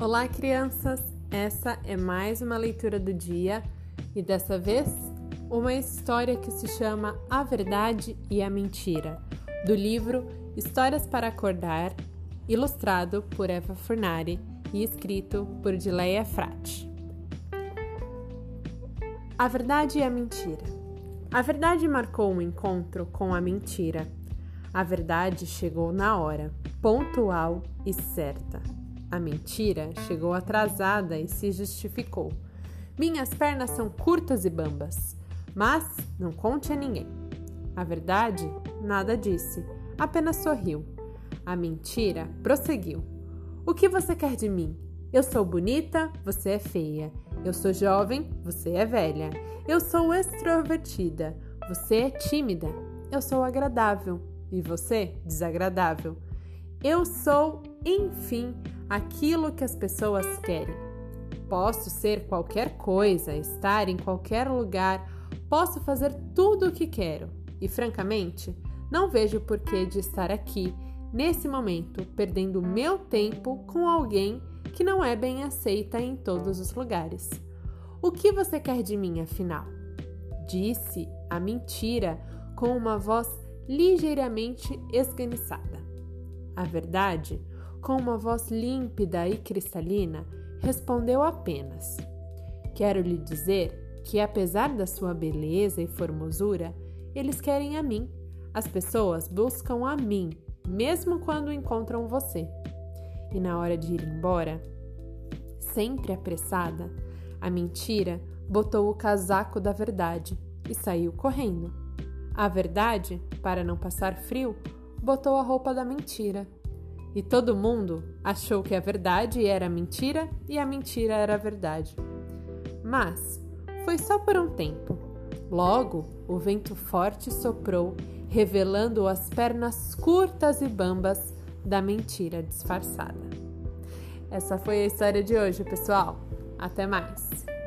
Olá, crianças! Essa é mais uma leitura do dia e dessa vez uma história que se chama A Verdade e a Mentira, do livro Histórias para Acordar, ilustrado por Eva Furnari e escrito por Dileia Frati. A Verdade e a Mentira. A verdade marcou um encontro com a mentira. A verdade chegou na hora, pontual e certa. A mentira chegou atrasada e se justificou. Minhas pernas são curtas e bambas, mas não conte a ninguém. A verdade nada disse, apenas sorriu. A mentira prosseguiu. O que você quer de mim? Eu sou bonita, você é feia. Eu sou jovem, você é velha. Eu sou extrovertida, você é tímida. Eu sou agradável e você desagradável. Eu sou, enfim, aquilo que as pessoas querem. Posso ser qualquer coisa, estar em qualquer lugar, posso fazer tudo o que quero. E francamente, não vejo porquê de estar aqui, nesse momento, perdendo meu tempo com alguém que não é bem aceita em todos os lugares. O que você quer de mim, afinal? Disse a mentira com uma voz ligeiramente esganiçada. A verdade com uma voz límpida e cristalina, respondeu apenas: Quero lhe dizer que, apesar da sua beleza e formosura, eles querem a mim. As pessoas buscam a mim, mesmo quando encontram você. E na hora de ir embora, sempre apressada, a mentira botou o casaco da verdade e saiu correndo. A verdade, para não passar frio, botou a roupa da mentira e todo mundo achou que a verdade era mentira e a mentira era verdade. Mas foi só por um tempo. Logo, o vento forte soprou, revelando as pernas curtas e bambas da mentira disfarçada. Essa foi a história de hoje, pessoal. Até mais!